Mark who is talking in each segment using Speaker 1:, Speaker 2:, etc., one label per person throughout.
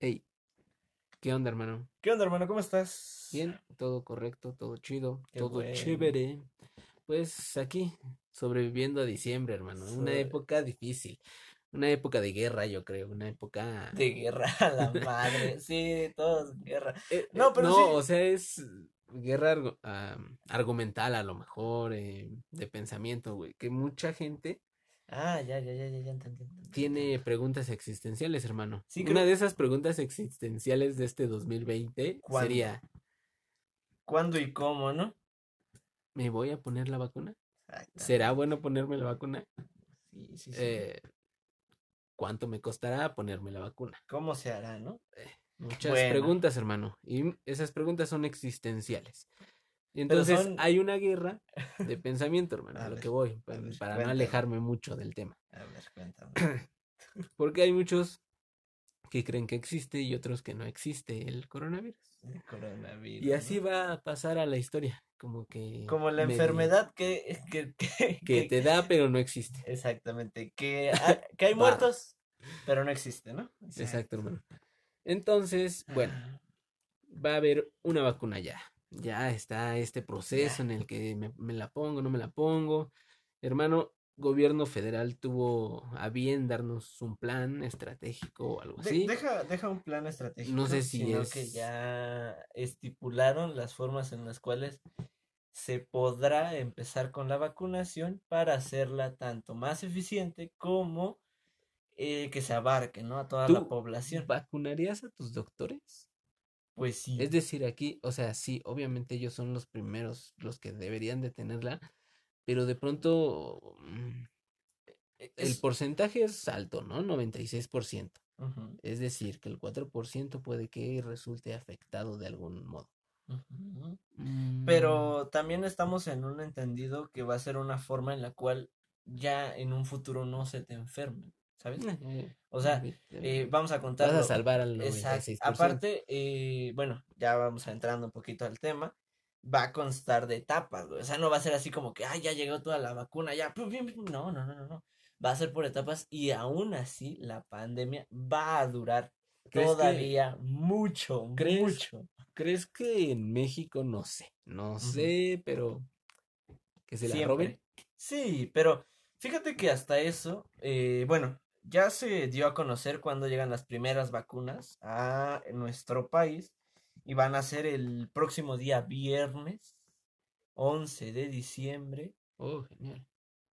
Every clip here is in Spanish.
Speaker 1: Hey, ¿qué onda, hermano?
Speaker 2: ¿Qué onda, hermano? ¿Cómo estás?
Speaker 1: Bien, todo correcto, todo chido,
Speaker 2: Qué
Speaker 1: todo
Speaker 2: bueno.
Speaker 1: chévere. Pues aquí, sobreviviendo a diciembre, hermano. Una época difícil. Una época de guerra, yo creo. Una época.
Speaker 2: De guerra a la madre. Sí, todos guerra.
Speaker 1: Eh,
Speaker 2: No,
Speaker 1: eh,
Speaker 2: pero
Speaker 1: no,
Speaker 2: sí.
Speaker 1: o sea, es guerra argu- argumental a lo mejor, eh, de pensamiento, güey. Que mucha gente
Speaker 2: Ah, ya, ya, ya, ya, ya entendí. entendí.
Speaker 1: tiene preguntas existenciales, hermano.
Speaker 2: Sí,
Speaker 1: Una
Speaker 2: creo-
Speaker 1: de esas preguntas existenciales de este 2020
Speaker 2: ¿Cuándo?
Speaker 1: sería,
Speaker 2: ¿Cuándo y cómo, no?
Speaker 1: ¿me voy a poner la vacuna?
Speaker 2: Ay.
Speaker 1: ¿Será bueno ponerme la vacuna?
Speaker 2: Sí, sí, sí.
Speaker 1: Eh, ¿cuánto me costará ponerme la vacuna?
Speaker 2: ¿Cómo se hará, no?
Speaker 1: Muchas
Speaker 2: Bueno.
Speaker 1: preguntas, hermano. Y esas preguntas son existenciales. Y entonces
Speaker 2: son-
Speaker 1: hay una guerra de pensamiento, hermano,
Speaker 2: A
Speaker 1: a lo
Speaker 2: ver,
Speaker 1: que voy,
Speaker 2: ver,
Speaker 1: para no alejarme mucho del tema.
Speaker 2: A ver, cuéntame.
Speaker 1: Porque hay muchos que creen que existe y otros que no existe el coronavirus.
Speaker 2: El coronavirus.
Speaker 1: Y así
Speaker 2: ¿no?
Speaker 1: va a pasar a la historia, como que...
Speaker 2: Como la
Speaker 1: medio-
Speaker 2: enfermedad que, que, que,
Speaker 1: te da pero no existe.
Speaker 2: Exactamente. Que, hay- que hay muertos, pero no existe, ¿no?
Speaker 1: Exacto, hermano. Entonces, bueno,
Speaker 2: Ah,
Speaker 1: va a haber una vacuna ya. Ya está este proceso en el que me, me la pongo, no me la pongo. Hermano, gobierno federal tuvo a bien darnos un plan estratégico o algo
Speaker 2: de-
Speaker 1: así.
Speaker 2: deja, deja un plan estratégico.
Speaker 1: No sé si
Speaker 2: sino que
Speaker 1: es-
Speaker 2: ya estipularon las formas en las cuales se podrá empezar con la vacunación para hacerla tanto más eficiente como eh, que se abarque, ¿no? A toda la
Speaker 1: ¿Tú
Speaker 2: población.
Speaker 1: ¿Vacunarías a tus doctores?
Speaker 2: Pues sí.
Speaker 1: Es decir, aquí, o sea, sí, obviamente ellos son los primeros, los que deberían de tenerla, pero de pronto mm, el
Speaker 2: Es-
Speaker 1: porcentaje es alto, ¿no? 96%.
Speaker 2: Ujú,
Speaker 1: Es decir, que el 4% puede que resulte afectado de algún modo. Mm,
Speaker 2: Pero también estamos en un entendido que va a ser una forma en la cual ya en un futuro no se te enfermen, ¿sabes?
Speaker 1: eh,
Speaker 2: O sea, eh, vamos a
Speaker 1: vas
Speaker 2: contarlo.
Speaker 1: a salvar al
Speaker 2: Exacto.
Speaker 1: 96%.
Speaker 2: Aparte, eh, bueno, ya vamos entrando un poquito al tema. Va a constar de etapas, güey. O sea, no va a ser así como que, ay, ya llegó toda la vacuna, ya. pum, pum, pum". No, no, no, no, no. Va a ser por etapas y aún así la pandemia va a durar
Speaker 1: ¿Crees que-
Speaker 2: todavía mucho,
Speaker 1: ¿Crees?
Speaker 2: mucho.
Speaker 1: ¿Crees que en México, no sé, no sé, pero que se la
Speaker 2: Siempre.
Speaker 1: roben?
Speaker 2: Sí, pero fíjate que hasta eso, eh, bueno, ya se dio a conocer cuando llegan las primeras vacunas a nuestro país y van a ser el próximo día viernes 11 de diciembre
Speaker 1: Oh, genial.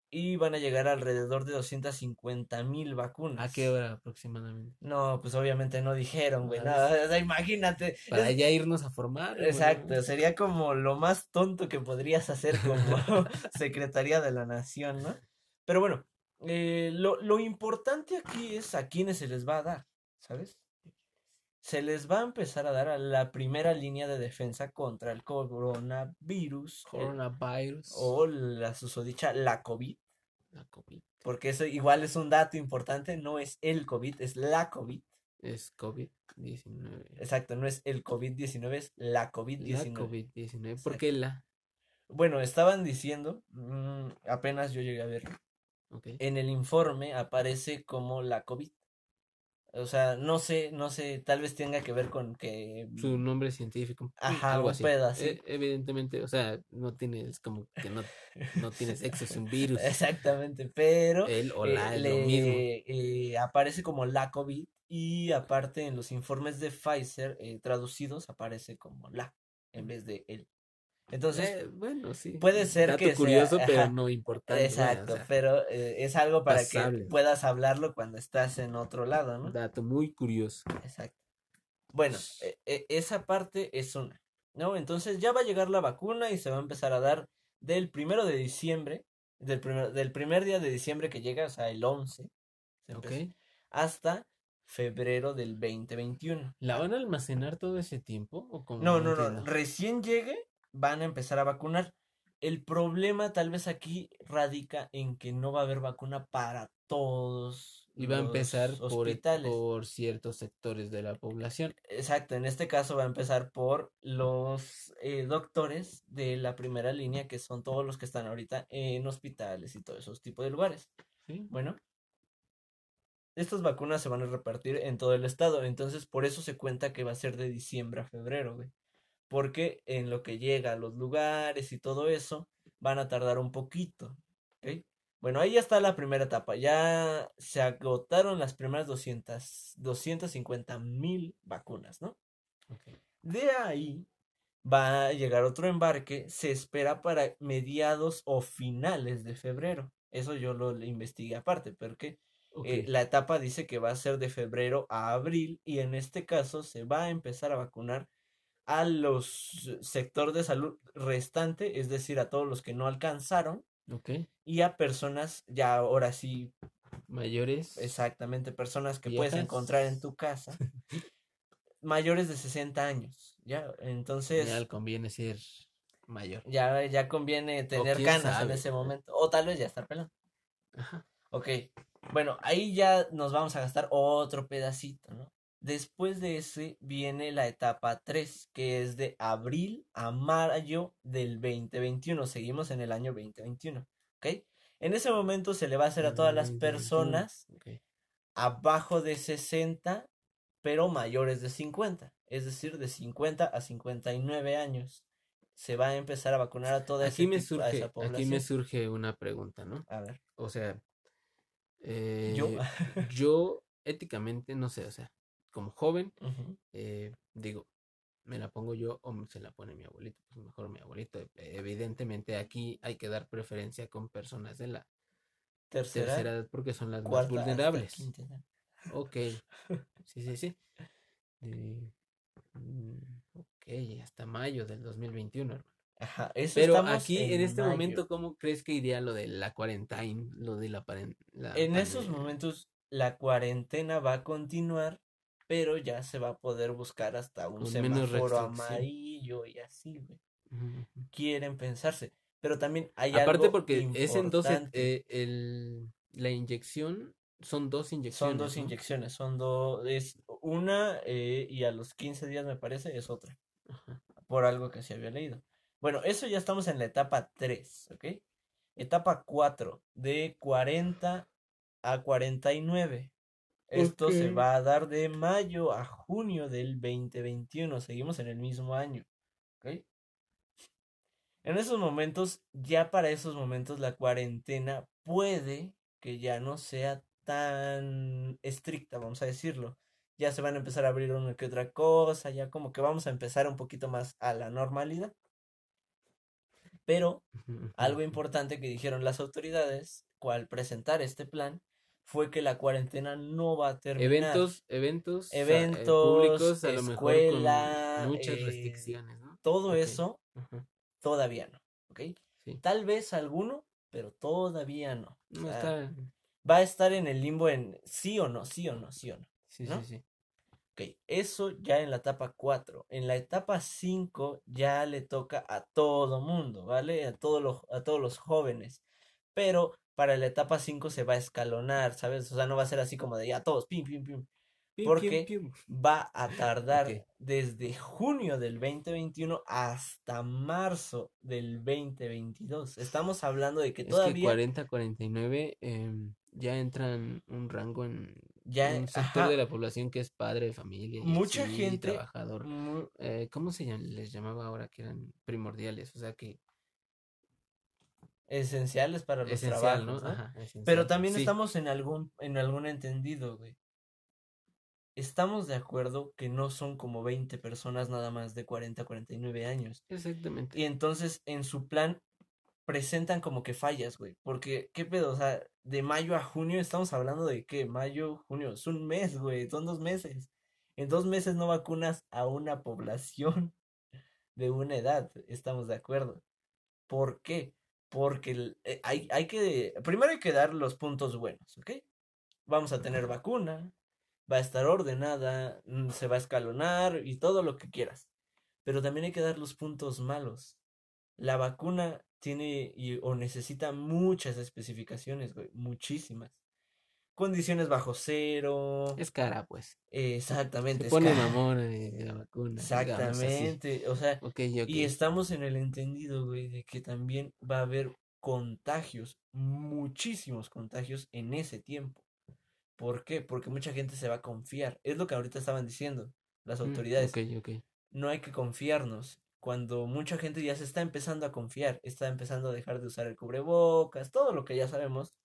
Speaker 2: y van a llegar alrededor de 250 mil vacunas.
Speaker 1: ¿A qué hora aproximadamente?
Speaker 2: No, pues obviamente no dijeron, güey, nada, o sea, imagínate.
Speaker 1: Para
Speaker 2: es-
Speaker 1: ya irnos a formar.
Speaker 2: Exacto, sería como lo más tonto que podrías hacer como Secretaría de la Nación, ¿no? Pero bueno, eh, lo, lo importante aquí es a quiénes se les va a dar, ¿sabes? Se les va a empezar a dar a la primera línea de defensa contra el coronavirus eh,
Speaker 1: Coronavirus.
Speaker 2: o la susodicha la COVID,
Speaker 1: La COVID.
Speaker 2: porque eso igual es un dato importante, no es el COVID, es la COVID.
Speaker 1: Es COVID-19.
Speaker 2: Exacto, no es el COVID-19, es la
Speaker 1: La
Speaker 2: COVID-19.
Speaker 1: COVID-19. ¿Por qué la?
Speaker 2: Bueno, estaban diciendo, mm, apenas yo llegué a verlo, En el informe aparece como la COVID. O sea, no sé, no sé, tal vez tenga que ver con que...
Speaker 1: Su nombre científico.
Speaker 2: Ajá,
Speaker 1: algo así. E- evidentemente, o sea, no tienes como que no, no tienes sexo, es un virus.
Speaker 2: Exactamente, pero
Speaker 1: Él o
Speaker 2: eh,
Speaker 1: la lo mismo.
Speaker 2: eh, aparece como la COVID y aparte en los informes de Pfizer eh, traducidos aparece como la en vez de el. Entonces,
Speaker 1: Eh, bueno, sí.
Speaker 2: puede ser
Speaker 1: Dato
Speaker 2: que sea-
Speaker 1: curioso, pero no importante. o
Speaker 2: exacto,
Speaker 1: sea,
Speaker 2: pero eh, es algo para
Speaker 1: pasable.
Speaker 2: que puedas hablarlo cuando estás en otro lado, ¿no?
Speaker 1: Dato muy curioso.
Speaker 2: Exacto. Bueno, e- e- esa parte es una, ¿no? Entonces ya va a llegar la vacuna y se va a empezar a dar del primero de diciembre, del primer, del primer día de diciembre que llega, o sea, el 11, se
Speaker 1: Ok.
Speaker 2: empe- hasta febrero del 2021.
Speaker 1: ¿La van a almacenar todo ese tiempo? ¿O?
Speaker 2: No, no, no. Recién llegue, van a empezar a vacunar. El problema tal vez aquí radica en que no va a haber vacuna para todos.
Speaker 1: Y va a empezar por,
Speaker 2: hospitales.
Speaker 1: por ciertos sectores de la población.
Speaker 2: Exacto, en este caso va a empezar por los eh, doctores de la primera línea, que son todos los que están ahorita en hospitales y todos esos tipos de lugares.
Speaker 1: ¿sí?
Speaker 2: Bueno, estas vacunas se van a repartir en todo el estado, entonces por eso se cuenta que va a ser de diciembre a febrero, güey. Porque en lo que llega a los lugares y todo eso, van a tardar un poquito. Bueno, ahí ya está la primera etapa, ya se agotaron las primeras 200, 250 mil vacunas, ¿no? De ahí va a llegar otro embarque, se espera para mediados o finales de febrero. Eso yo lo investigué aparte, porque eh, la etapa dice que va a ser de febrero a abril y en este caso se va a empezar a vacunar a los sector de salud restante, es decir, a todos los que no alcanzaron
Speaker 1: ok.
Speaker 2: y a personas ya ahora sí,
Speaker 1: Mayores.
Speaker 2: exactamente, personas que puedes encontrar en tu casa mayores de 60 años, ¿ya? Entonces
Speaker 1: Ya conviene ser mayor.
Speaker 2: ya, ya conviene tener canas en
Speaker 1: sabe.
Speaker 2: ese momento o tal vez ya estar pelando.
Speaker 1: Ajá.
Speaker 2: Ok, bueno, ahí ya nos vamos a gastar otro pedacito, ¿no? Después de ese viene la etapa 3, que es de abril a mayo del 2021. Seguimos en el año 2021, ¿ok? En ese momento se le va a hacer a todas las
Speaker 1: 2021.
Speaker 2: personas abajo de 60, pero mayores de 50, es decir, de 50 a 59 años. Se va a empezar a vacunar a toda
Speaker 1: Aquí
Speaker 2: ese
Speaker 1: me
Speaker 2: tipo- a
Speaker 1: surge,
Speaker 2: esa
Speaker 1: aquí me
Speaker 2: población.
Speaker 1: surge una pregunta, ¿no?
Speaker 2: A ver,
Speaker 1: O sea,
Speaker 2: yo.
Speaker 1: eh, yo éticamente, no sé, o sea, como joven, eh, digo, me la pongo yo o se la pone mi abuelito, pues mejor mi abuelito. Evidentemente aquí hay que dar preferencia con personas de la
Speaker 2: Tercera,
Speaker 1: tercera edad porque son las más vulnerables. Ok, sí, sí, sí. Mm, ok, hasta mayo del 2021, hermano.
Speaker 2: Ajá, eso
Speaker 1: Pero aquí, en, este
Speaker 2: mayo.
Speaker 1: momento, ¿cómo crees que iría lo de la cuarentena? Lo de la, la
Speaker 2: En esos
Speaker 1: pandemia?
Speaker 2: momentos la cuarentena va a continuar, pero ya se va a poder buscar hasta un
Speaker 1: Con
Speaker 2: semáforo amarillo y así, güey. Quieren pensarse. Pero también hay
Speaker 1: Aparte
Speaker 2: algo
Speaker 1: porque es en dos, et-
Speaker 2: importante.
Speaker 1: eh, el, la inyección, son dos inyecciones.
Speaker 2: Son dos
Speaker 1: ¿no?
Speaker 2: inyecciones, son dos, es una eh, y a los 15 días me parece es otra,
Speaker 1: Ajá.
Speaker 2: por algo que se había leído. Bueno, eso ya estamos en la etapa 3, ¿ok? Etapa 4, de 40 a 49. Esto se va a dar de mayo a junio del 2021, seguimos en el mismo año, ¿ok? En esos momentos, ya para esos momentos la cuarentena puede que ya no sea tan estricta, vamos a decirlo. Ya se van a empezar a abrir una que otra cosa, ya como que vamos a empezar un poquito más a la normalidad. Pero algo importante que dijeron las autoridades, cual presentar este plan, fue que la cuarentena no va a terminar.
Speaker 1: Eventos, eventos, eh,
Speaker 2: Eventos,
Speaker 1: públicos, a lo mejor
Speaker 2: escuela,
Speaker 1: con muchas
Speaker 2: eh,
Speaker 1: restricciones, ¿no?
Speaker 2: Todo eso
Speaker 1: ajá,
Speaker 2: todavía no, ¿ok?
Speaker 1: sí.
Speaker 2: Tal vez alguno, pero todavía no. O
Speaker 1: No,
Speaker 2: sea,
Speaker 1: está,
Speaker 2: va a estar en el limbo en sí o no, sí o no, sí o no.
Speaker 1: sí,
Speaker 2: ¿no?
Speaker 1: sí, sí.
Speaker 2: Ok, eso ya en la etapa 4. En la etapa 5 ya le toca a todo mundo, ¿vale? A todos los, a todos los jóvenes. Pero para la etapa 5 se va a escalonar, ¿sabes? O sea, no va a ser así como de ya todos, pim, pim, pim. Porque
Speaker 1: pium, pium.
Speaker 2: Va a tardar
Speaker 1: Ok.
Speaker 2: desde junio del 2021 hasta marzo del 2022. Estamos hablando de que
Speaker 1: Es que
Speaker 2: todavía
Speaker 1: 40, 49 em, ya entran un rango en
Speaker 2: ya,
Speaker 1: un sector
Speaker 2: ajá,
Speaker 1: de la población que es padre de familia y
Speaker 2: Mucha
Speaker 1: así,
Speaker 2: gente-
Speaker 1: trabajador.
Speaker 2: mu-
Speaker 1: Eh, ¿cómo se llam- les llamaba ahora que eran primordiales? O sea que
Speaker 2: esenciales para los
Speaker 1: esencial,
Speaker 2: trabajos,
Speaker 1: ¿no?
Speaker 2: ¿no?
Speaker 1: Ajá, esencial.
Speaker 2: Pero también
Speaker 1: Sí,
Speaker 2: estamos en algún, en algún entendido, güey. Estamos de acuerdo que no son como 20 personas nada más de 40 a 49 años.
Speaker 1: Exactamente.
Speaker 2: Y entonces en su plan presentan como que fallas, güey. Porque, ¿qué pedo? O sea, de mayo a junio estamos hablando de qué? Mayo, junio. Es un mes, güey. Son dos meses. En dos meses no vacunas a una población de una edad. Estamos de acuerdo. ¿Por qué? Porque eh, hay, hay que. Primero hay que dar los puntos buenos, ¿ok? vamos a tener vacuna, va a estar ordenada, mm, se va a escalonar y todo lo que quieras. Pero también hay que dar los puntos malos. La vacuna tiene y, o necesita muchas especificaciones, güey, muchísimas. Condiciones bajo cero.
Speaker 1: Es cara, pues.
Speaker 2: Exactamente.
Speaker 1: Se pone mamón eh, la vacuna.
Speaker 2: Exactamente. O sea, y estamos en el entendido, güey, de que también va a haber contagios, muchísimos contagios en ese tiempo. ¿Por qué? Porque mucha gente se va a confiar. Es lo que ahorita estaban diciendo las
Speaker 1: Mm,
Speaker 2: autoridades.
Speaker 1: Ok, ok.
Speaker 2: No hay que confiarnos. Cuando mucha gente ya se está empezando a confiar, está empezando a dejar de usar el cubrebocas, todo lo que ya sabemos,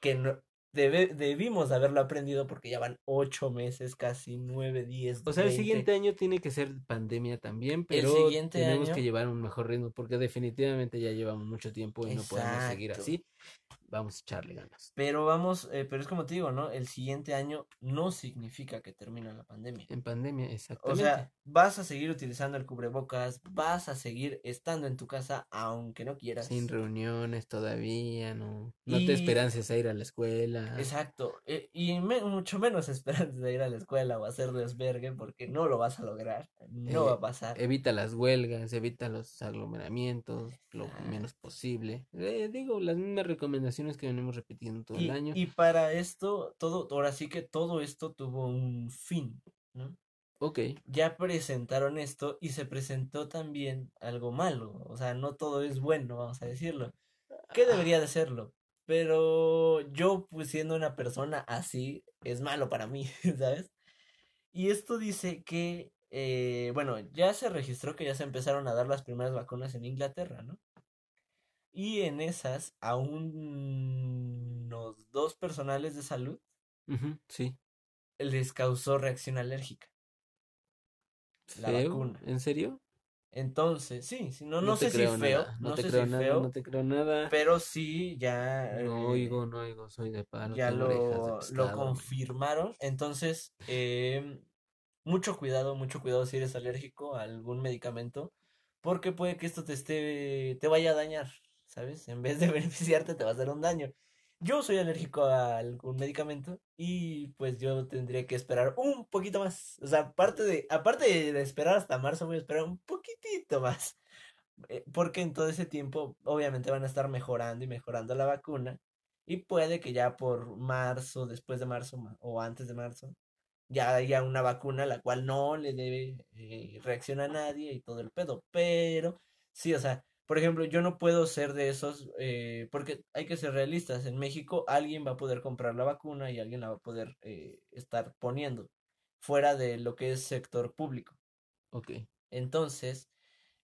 Speaker 2: que no, debe- debimos de haberlo aprendido porque ya van ocho meses, casi nueve, diez,
Speaker 1: O sea, el
Speaker 2: 20.
Speaker 1: siguiente año tiene que ser pandemia también, pero tenemos
Speaker 2: año-
Speaker 1: que llevar un mejor ritmo porque definitivamente ya llevamos mucho tiempo y no podemos seguir así. Vamos a echarle ganas.
Speaker 2: Pero vamos, eh, pero es como te digo, ¿no? El siguiente año no significa que termina la pandemia.
Speaker 1: En pandemia,
Speaker 2: O
Speaker 1: exactamente.
Speaker 2: sea, vas a seguir utilizando el cubrebocas, vas a seguir estando en tu casa aunque no quieras.
Speaker 1: Sin reuniones todavía, no. No te esperances a ir a la escuela.
Speaker 2: Exacto. eh, y me- mucho menos esperanza de ir a la escuela o hacer desvergue porque no lo vas a lograr. No va
Speaker 1: Eh,
Speaker 2: a pasar.
Speaker 1: Evita las huelgas, evita los aglomeramientos lo menos posible. Eh, digo, las mismas recomendaciones que venimos repitiendo todo
Speaker 2: Y,
Speaker 1: el año.
Speaker 2: y para esto, todo, ahora sí que todo esto tuvo un fin, ¿no?
Speaker 1: Ok,
Speaker 2: Ya presentaron esto y se presentó también algo malo. O sea, no todo es bueno, vamos a decirlo. ¿Qué debería de serlo? Pero yo, pues siendo una persona así, es malo para mí, ¿sabes? Y esto dice que, eh, bueno, ya se registró que ya se empezaron a dar las primeras vacunas en Inglaterra, ¿no? Y en esas, a unos dos personales de salud
Speaker 1: sí.
Speaker 2: les causó reacción alérgica. La
Speaker 1: ¿Feo?
Speaker 2: vacuna.
Speaker 1: ¿En serio?
Speaker 2: Entonces, sí, sí, no, no, sé si feo, no,
Speaker 1: te
Speaker 2: sé
Speaker 1: creo
Speaker 2: si
Speaker 1: nada,
Speaker 2: feo,
Speaker 1: no te creo nada.
Speaker 2: pero sí ya
Speaker 1: No
Speaker 2: eh,
Speaker 1: oigo, no oigo, soy de palo,
Speaker 2: ya
Speaker 1: de
Speaker 2: lo, lo confirmaron. Entonces, em, mucho cuidado, mucho cuidado si eres alérgico a algún medicamento, porque puede que esto te esté, te vaya a dañar, ¿sabes? En vez de beneficiarte, te va a hacer un daño. Yo soy alérgico a algún medicamento y pues yo tendría que esperar un poquito más. O sea, aparte de, aparte de esperar hasta marzo, voy a esperar un poquitito más. Eh, Porque en todo ese tiempo, obviamente, van a estar mejorando y mejorando la vacuna. Y puede que ya por marzo, después de marzo ma- o antes de marzo, ya haya una vacuna la cual no le debe eh, reacción a nadie y todo el pedo. Pero, sí, o sea, por ejemplo, yo no puedo ser de esos, eh, porque hay que ser realistas. En México alguien va a poder comprar la vacuna y alguien la va a poder eh, estar poniendo fuera de lo que es sector público.
Speaker 1: Ok,
Speaker 2: Entonces,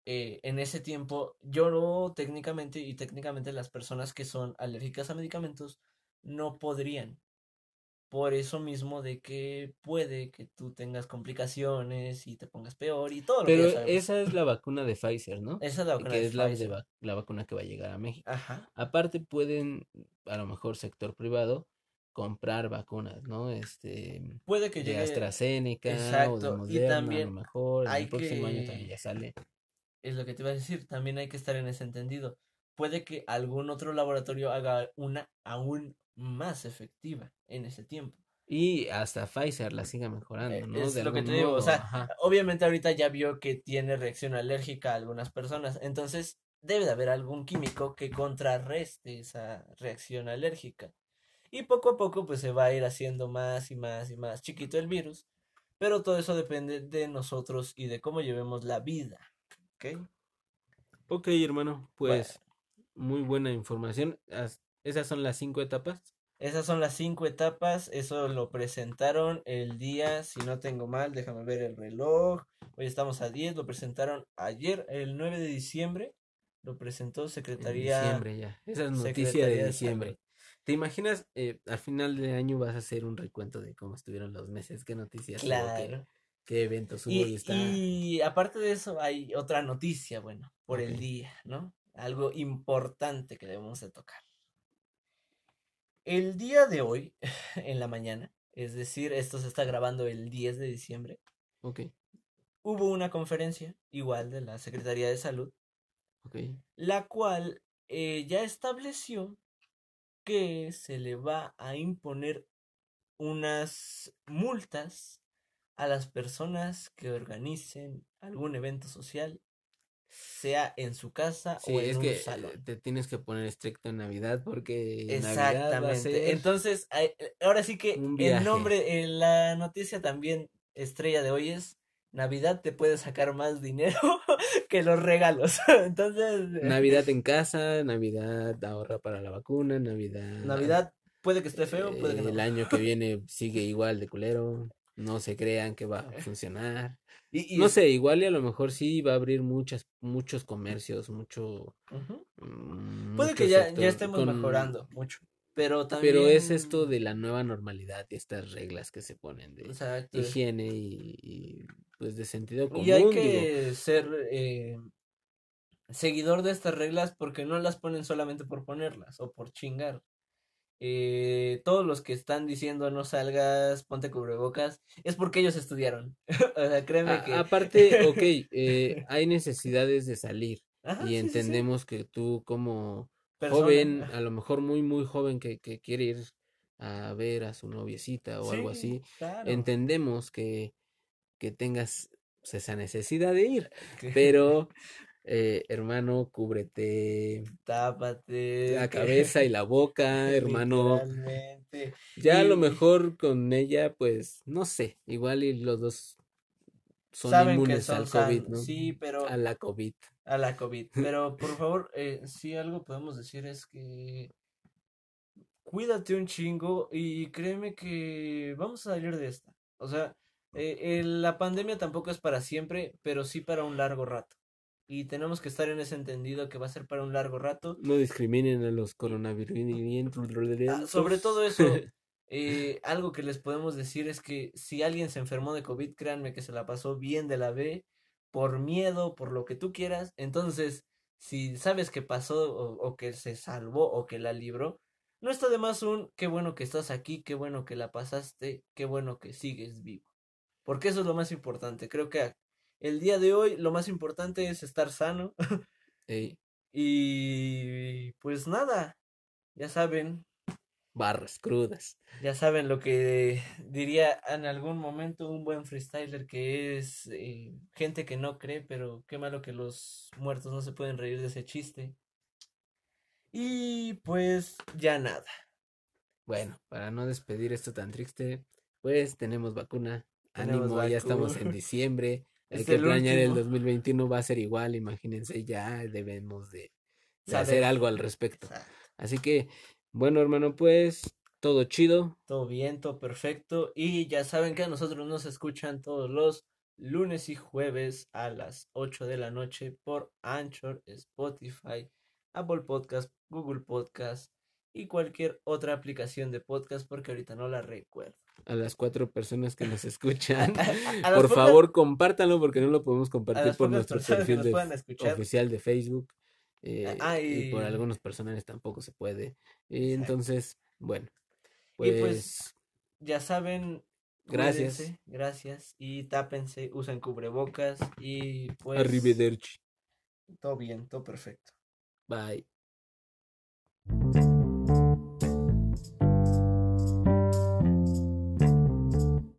Speaker 2: eh, en ese tiempo, yo no técnicamente, y técnicamente las personas que son alérgicas a medicamentos no podrían. Por eso mismo de que puede que tú tengas complicaciones y te pongas peor y todo lo que
Speaker 1: pero
Speaker 2: ya sabemos.
Speaker 1: esa es la vacuna de Pfizer, ¿no?
Speaker 2: Esa es la vacuna
Speaker 1: que
Speaker 2: de
Speaker 1: es la, de
Speaker 2: Pfizer.
Speaker 1: va- la vacuna que va a llegar a México.
Speaker 2: Ajá.
Speaker 1: Aparte pueden, a lo mejor sector privado, comprar vacunas, ¿no? Este,
Speaker 2: Puede que
Speaker 1: de
Speaker 2: llegue,
Speaker 1: AstraZeneca o de
Speaker 2: Exacto, y
Speaker 1: Moderna, a
Speaker 2: también
Speaker 1: lo mejor,
Speaker 2: hay
Speaker 1: el próximo año
Speaker 2: que-
Speaker 1: también ya sale.
Speaker 2: es lo que te iba a decir, también hay que estar en ese entendido. Puede que algún otro laboratorio haga una aún más efectiva en ese tiempo.
Speaker 1: Y hasta Pfizer la siga mejorando,
Speaker 2: Eh,
Speaker 1: ¿no?
Speaker 2: es
Speaker 1: De
Speaker 2: lo que te digo, o sea,
Speaker 1: ajá.
Speaker 2: Obviamente ahorita ya vio que tiene reacción alérgica a algunas personas, entonces debe de haber algún químico que contrarreste esa reacción alérgica. Y poco a poco pues se va a ir haciendo más y más y más chiquito el virus, pero todo eso depende de nosotros y de cómo llevemos la vida, ¿ok?
Speaker 1: Ok, hermano, pues muy buena información. As- Esas son las cinco etapas.
Speaker 2: Esas son las cinco etapas, eso lo presentaron el día, si no tengo mal, déjame ver el reloj, hoy estamos a 10, lo presentaron ayer, el 9 de diciembre, lo presentó
Speaker 1: En
Speaker 2: Secretaría...
Speaker 1: diciembre ya. Esa es noticia
Speaker 2: Secretaría
Speaker 1: de diciembre. ¿Te imaginas, eh, al final de año vas a hacer un recuento de cómo estuvieron los meses, qué noticias hubo, qué,
Speaker 2: Claro.
Speaker 1: qué eventos hubo y,
Speaker 2: Y,
Speaker 1: está.
Speaker 2: y aparte de eso hay otra noticia, bueno, por el día, ¿no? Algo importante que debemos de tocar. El día de hoy, en la mañana, es decir, esto se está grabando el 10 de diciembre,
Speaker 1: Ok,
Speaker 2: hubo una conferencia, igual de la Secretaría de Salud,
Speaker 1: ok.
Speaker 2: la cual eh, ya estableció que se le va a imponer unas multas a las personas que organicen algún evento social, sea en su casa
Speaker 1: Sí,
Speaker 2: o en
Speaker 1: es
Speaker 2: un
Speaker 1: que
Speaker 2: salón.
Speaker 1: te tienes que poner estricto en Navidad porque Navidad va a
Speaker 2: Exactamente.
Speaker 1: ser
Speaker 2: Entonces, eh, ahora sí que el nombre, eh, la noticia también estrella de hoy es Navidad te puede sacar más dinero que los regalos. Entonces, eh,
Speaker 1: Navidad en casa, Navidad ahorra para la vacuna, Navidad.
Speaker 2: Navidad puede que esté feo, puede que
Speaker 1: eh,
Speaker 2: no.
Speaker 1: El año que viene sigue igual de culero. No se crean que va a funcionar.
Speaker 2: Y, y
Speaker 1: No sé, igual y a lo mejor sí va a abrir muchas, muchos comercios, mucho. Mm,
Speaker 2: Puede que ya, ya estemos
Speaker 1: con-
Speaker 2: mejorando mucho. Pero también.
Speaker 1: Pero es esto de la nueva normalidad y estas reglas que se ponen de
Speaker 2: Exacto.
Speaker 1: higiene y, y, pues de sentido común.
Speaker 2: Y hay
Speaker 1: digo.
Speaker 2: que ser eh, seguidor de estas reglas porque no las ponen solamente por ponerlas o por chingar. Eh, todos los que están diciendo no salgas, ponte cubrebocas, es porque ellos estudiaron. o sea, créeme
Speaker 1: A-
Speaker 2: que.
Speaker 1: aparte, ok, eh, hay necesidades de salir
Speaker 2: Ajá,
Speaker 1: y
Speaker 2: sí, sí, sí.
Speaker 1: entendemos que tú como
Speaker 2: Persona.
Speaker 1: joven, a lo mejor muy, muy joven que, que quiere ir a ver a su noviecita o algo
Speaker 2: Sí,
Speaker 1: así,
Speaker 2: claro.
Speaker 1: entendemos que, que tengas pues, esa necesidad de ir, pero eh, hermano, cúbrete
Speaker 2: Tápate.
Speaker 1: la
Speaker 2: que-
Speaker 1: cabeza y la boca, hermano. Ya a lo mejor con ella, pues, no sé, igual y los dos son
Speaker 2: Saben que
Speaker 1: inmunes
Speaker 2: son
Speaker 1: al COVID, ¿no?
Speaker 2: sí, pero-
Speaker 1: A la COVID.
Speaker 2: a la COVID. Pero por favor, eh, si algo podemos decir es que cuídate un chingo y créeme que vamos a salir de esta. O sea, eh, eh, la pandemia tampoco es para siempre, pero sí para un largo rato. Y tenemos que estar en ese entendido que va a ser para un largo rato.
Speaker 1: No discriminen a los coronavirus.
Speaker 2: Ah, sobre todo eso, eh, algo que les podemos decir es que si alguien se enfermó de COVID, créanme que se la pasó bien de la B, por miedo, por lo que tú quieras. Entonces, si sabes que pasó o, o que se salvó o que la libró, no está de más un qué bueno que estás aquí, qué bueno que la pasaste, qué bueno que sigues vivo. Porque eso es lo más importante. Creo que el día de hoy lo más importante es estar sano.
Speaker 1: Ey,
Speaker 2: y pues nada, ya saben,
Speaker 1: barras crudas.
Speaker 2: Ya saben lo que diría en algún momento un buen freestyler que es eh, gente que no cree, pero qué malo que los muertos no se pueden reír de ese chiste. Y pues ya nada.
Speaker 1: Bueno, para no despedir esto tan triste, pues tenemos vacuna.
Speaker 2: Tenemos
Speaker 1: Ánimo, ya estamos en diciembre. Hay
Speaker 2: Es
Speaker 1: que
Speaker 2: el
Speaker 1: planear el
Speaker 2: último.
Speaker 1: 2021, va a ser igual, imagínense, ya debemos de, hacer algo al respecto.
Speaker 2: Exacto.
Speaker 1: Así que, bueno, hermano, pues todo chido.
Speaker 2: Todo bien, todo perfecto. Y ya saben que a nosotros nos escuchan todos los lunes y jueves a las 8 de la noche por Anchor, Spotify, Apple Podcast, Google Podcast y cualquier otra aplicación de podcast porque ahorita no la recuerdo.
Speaker 1: A las cuatro personas que nos escuchan,
Speaker 2: A- a las
Speaker 1: por
Speaker 2: pocas-
Speaker 1: favor, compártanlo porque no lo podemos compartir por nuestro perfil de oficial de Facebook. eh,
Speaker 2: Ah,
Speaker 1: y por
Speaker 2: y-
Speaker 1: algunos personales tampoco se puede. Y entonces, bueno,
Speaker 2: Y
Speaker 1: pues,
Speaker 2: pues, Ya saben,
Speaker 1: Gracias.
Speaker 2: cuídense, gracias y tápense, usen cubrebocas y pues
Speaker 1: arrivederci.
Speaker 2: todo bien, todo perfecto.
Speaker 1: Bye.